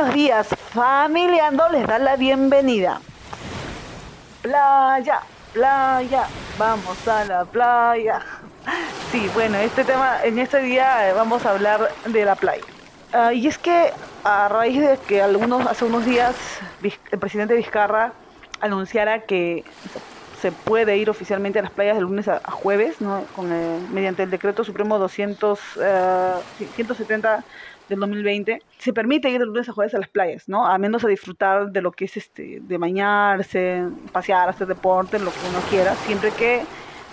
buenos días. Familiando les da la bienvenida. Playa, playa, vamos a la playa. Sí, bueno, este tema, en este día eh, vamos a hablar de la playa. Ah, y es que a raíz de que algunos, hace unos días el presidente Vizcarra anunciara que se puede ir oficialmente a las playas de lunes a, jueves, ¿no? Con, mediante el decreto supremo 200, 170 eh, del 2020, se permite ir de lunes a jueves a las playas, ¿no? A menos a disfrutar de lo que es este, de bañarse, pasear, hacer deporte, lo que uno quiera, siempre que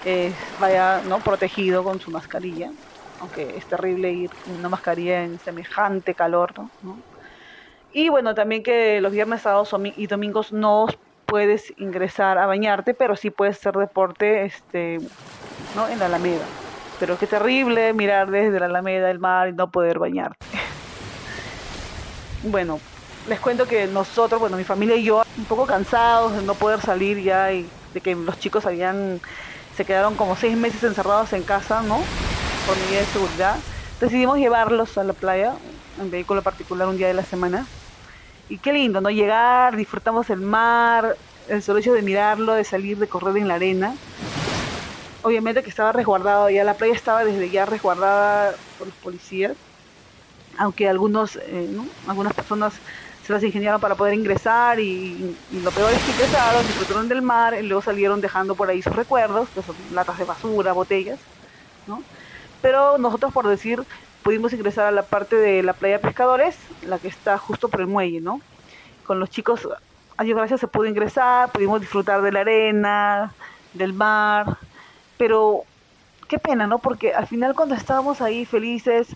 eh, vaya, ¿no? Protegido con su mascarilla, aunque es terrible ir con una mascarilla en semejante calor, ¿no? Y bueno, también que los viernes, sábados y domingos no puedes ingresar a bañarte, pero sí puedes hacer deporte este, ¿no? en la Alameda. Pero qué terrible mirar desde la Alameda el mar y no poder bañarte. Bueno, les cuento que nosotros, bueno, mi familia y yo, un poco cansados de no poder salir ya y de que los chicos habían, se quedaron como seis meses encerrados en casa, ¿no? Por medida de seguridad. Decidimos llevarlos a la playa en vehículo particular un día de la semana. Y qué lindo, ¿no? Llegar, disfrutamos el mar, el solo hecho de mirarlo, de salir, de correr en la arena. Obviamente que estaba resguardado, ya la playa estaba desde ya resguardada por los policías aunque algunos, eh, algunas personas se las ingeniaron para poder ingresar y, lo peor es que ingresaron, disfrutaron del mar y luego salieron dejando por ahí sus recuerdos, que son latas de basura, botellas, ¿no? Pero nosotros, por decir, pudimos ingresar a la parte de la playa Pescadores, la que está justo por el muelle, ¿no? Con los chicos, a Dios gracias se pudo ingresar, pudimos disfrutar de la arena, del mar, pero qué pena, ¿no? Porque al final cuando estábamos ahí felices,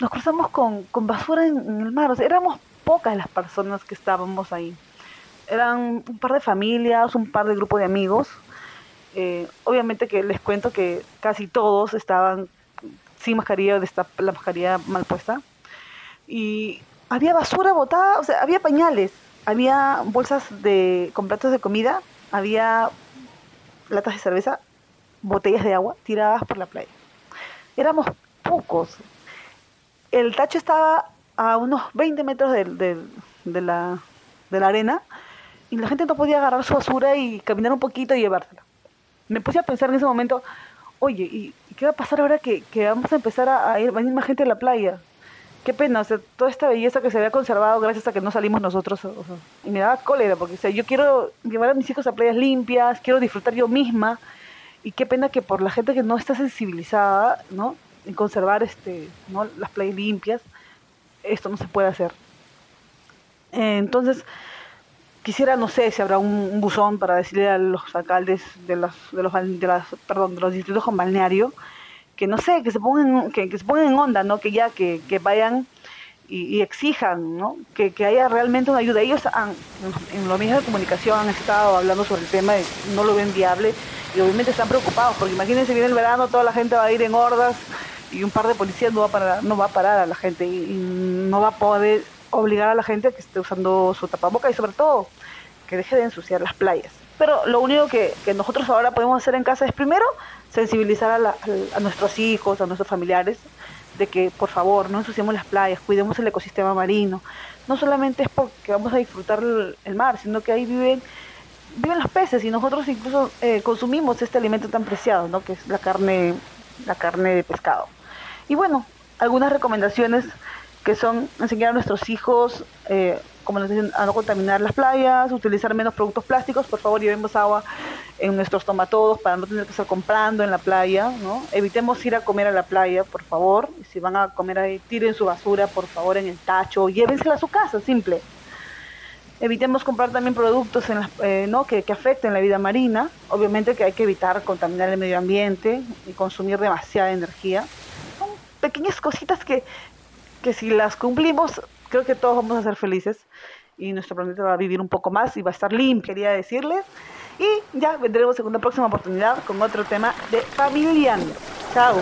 nos cruzamos con, basura en, el mar. O éramos pocas las personas que estábamos ahí. Eran un par de familias, un par de grupos de amigos. Eh, obviamente que les cuento que casi todos estaban sin mascarilla, de esta, la mascarilla mal puesta. Y había basura botada, o sea, había pañales, había bolsas de, con platos de comida, había latas de cerveza, botellas de agua tiradas por la playa. Éramos pocos, el tacho estaba a unos 20 metros de, la, arena y la gente no podía agarrar su basura y caminar un poquito y llevársela. Me puse a pensar en ese momento, oye, ¿y, qué va a pasar ahora que, vamos a empezar a, ir, venir más gente a la playa? Qué pena, o sea, toda esta belleza que se había conservado gracias a que no salimos nosotros. y me daba cólera, porque o sea, yo quiero llevar a mis hijos a playas limpias, quiero disfrutar yo misma. Y qué pena que por la gente que no está sensibilizada, ¿no? En conservar este, ¿no? las playas limpias, esto no se puede hacer. entonces, quisiera, no sé, si habrá un, buzón para decirle a los alcaldes de los, de los, de las, perdón, de los distritos con balneario, que no sé, que se pongan, que, que se pongan en onda, ¿no? Que ya, que, que vayan y, exijan, ¿no? Que, que, haya realmente una ayuda. Ellos han, en los medios de comunicación han estado hablando sobre el tema y no lo ven viable y obviamente están preocupados, porque imagínense, viene el verano, toda la gente va a ir en hordas y un par de policías no va a parar, no va a, parar a la gente y, no va a poder obligar a la gente a que esté usando su tapaboca y sobre todo que deje de ensuciar las playas. Pero lo único que, nosotros ahora podemos hacer en casa es primero sensibilizar a, a, nuestros hijos, a nuestros familiares, de que por favor no ensuciemos las playas, cuidemos el ecosistema marino. No solamente es porque vamos a disfrutar el, mar, sino que ahí viven viven los peces y nosotros incluso eh, consumimos este alimento tan preciado, ¿no? Que es la carne, la carne de pescado. Y bueno, algunas recomendaciones que son enseñar a nuestros hijos, eh, como les dicen, a no contaminar las playas, utilizar menos productos plásticos, por favor llevemos agua en nuestros tomatodos para no tener que estar comprando en la playa, ¿no? Evitemos ir a comer a la playa, por favor, si van a comer ahí, tiren su basura, por favor, en el tacho, llévensela a su casa, simple. Evitemos comprar también productos en eh, ¿no? que, que afecten la vida marina, obviamente que hay que evitar contaminar el medio ambiente y consumir demasiada energía pequeñas cositas que, que si las cumplimos, creo que todos vamos a ser felices y nuestro planeta va a vivir un poco más y va a estar limpio, quería decirles. Y ya vendremos en una próxima oportunidad con otro tema de familia. Chao.